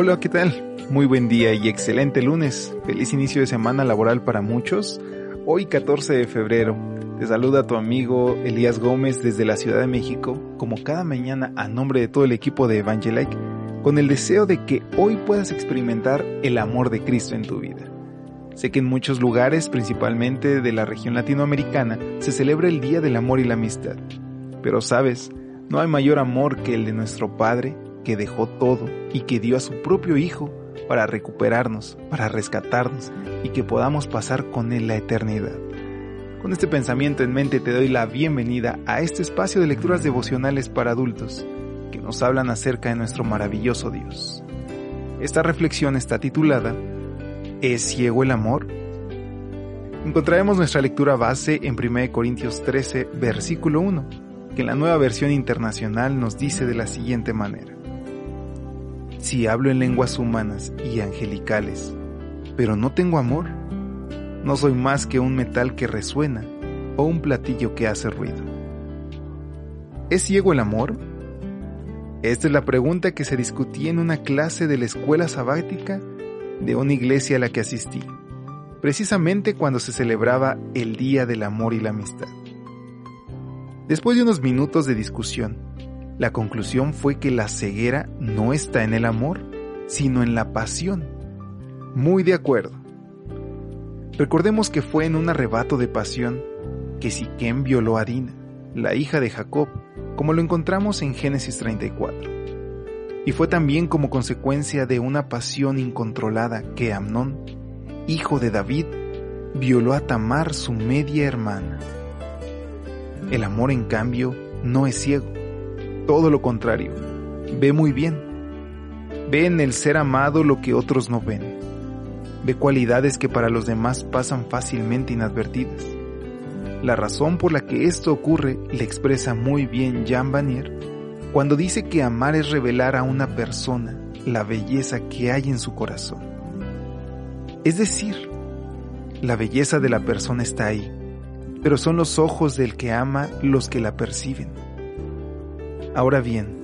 Hola, ¿qué tal? Muy buen día y excelente lunes. Feliz inicio de semana laboral para muchos. Hoy 14 de febrero. Te saluda tu amigo Elías Gómez desde la Ciudad de México, como cada mañana a nombre de todo el equipo de Evangelike, con el deseo de que hoy puedas experimentar el amor de Cristo en tu vida. Sé que en muchos lugares, principalmente de la región latinoamericana, se celebra el Día del Amor y la Amistad. Pero sabes, no hay mayor amor que el de nuestro Padre, que dejó todo y que dio a su propio Hijo para recuperarnos, para rescatarnos y que podamos pasar con Él la eternidad. Con este pensamiento en mente te doy la bienvenida a este espacio de lecturas devocionales para adultos que nos hablan acerca de nuestro maravilloso Dios. Esta reflexión está titulada ¿Es ciego el amor? Encontraremos nuestra lectura base en 1 Corintios 13, versículo 1, que en la nueva versión internacional nos dice de la siguiente manera. Si hablo en lenguas humanas y angelicales, pero no tengo amor, no soy más que un metal que resuena o un platillo que hace ruido. ¿Es ciego el amor? Esta es la pregunta que se discutía en una clase de la escuela sabática de una iglesia a la que asistí, precisamente cuando se celebraba el Día del Amor y la Amistad. Después de unos minutos de discusión, la conclusión fue que la ceguera no está en el amor, sino en la pasión. Muy de acuerdo. Recordemos que fue en un arrebato de pasión que Siquem violó a Dina, la hija de Jacob, como lo encontramos en Génesis 34. Y fue también como consecuencia de una pasión incontrolada que Amnón, hijo de David, violó a Tamar, su media hermana. El amor, en cambio, no es ciego, todo lo contrario, ve muy bien. Ve en el ser amado lo que otros no ven de cualidades que para los demás pasan fácilmente inadvertidas. La razón por la que esto ocurre le expresa muy bien Jean Vanier cuando dice que amar es revelar a una persona la belleza que hay en su corazón. Es decir, la belleza de la persona está ahí, pero son los ojos del que ama los que la perciben. Ahora bien,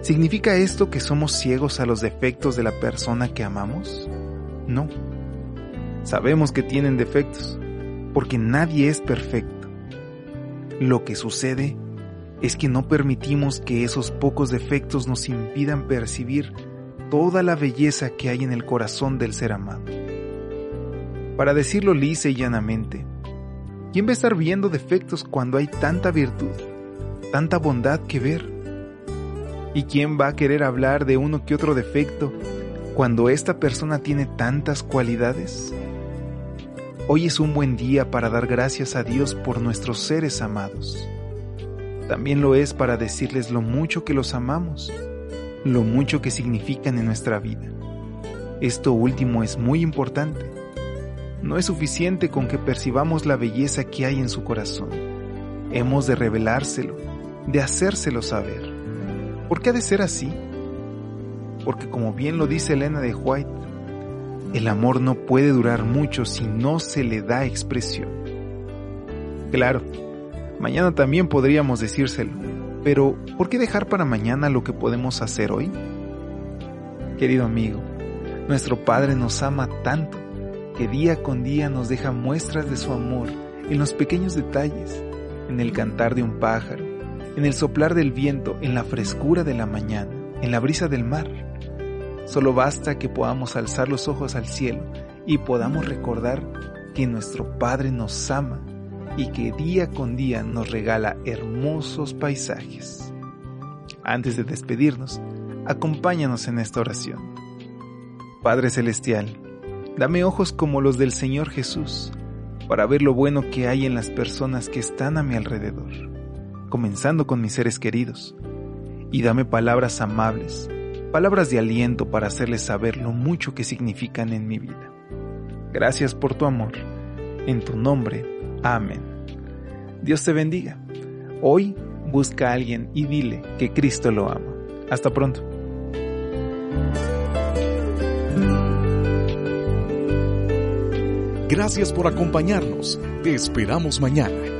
¿significa esto que somos ciegos a los defectos de la persona que amamos? No. Sabemos que tienen defectos, porque nadie es perfecto. Lo que sucede es que no permitimos que esos pocos defectos nos impidan percibir toda la belleza que hay en el corazón del ser amado. Para decirlo lisa y llanamente, ¿quién va a estar viendo defectos cuando hay tanta virtud, tanta bondad que ver? ¿Y quién va a querer hablar de uno que otro defecto cuando esta persona tiene tantas cualidades? Hoy es un buen día para dar gracias a Dios por nuestros seres amados. También lo es para decirles lo mucho que los amamos, lo mucho que significan en nuestra vida. Esto último es muy importante. No es suficiente con que percibamos la belleza que hay en su corazón. Hemos de revelárselo, de hacérselo saber. ¿Por qué ha de ser así? porque como bien lo dice Elena de White, el amor no puede durar mucho si no se le da expresión. Claro, mañana también podríamos decírselo, pero ¿por qué dejar para mañana lo que podemos hacer hoy? Querido amigo, nuestro Padre nos ama tanto que día con día nos deja muestras de su amor en los pequeños detalles, en el cantar de un pájaro, en el soplar del viento, en la frescura de la mañana, en la brisa del mar. Solo basta que podamos alzar los ojos al cielo y podamos recordar que nuestro Padre nos ama y que día con día nos regala hermosos paisajes. Antes de despedirnos, acompáñanos en esta oración. Padre Celestial, dame ojos como los del Señor Jesús, para ver lo bueno que hay en las personas que están a mi alrededor, comenzando con mis seres queridos, y dame palabras amables, palabras de aliento para hacerles saber lo mucho que significan en mi vida. Gracias por tu amor. En tu nombre. Amén. Dios te bendiga. Hoy busca a alguien y dile que Cristo lo ama. Hasta pronto. Gracias por acompañarnos. Te esperamos mañana.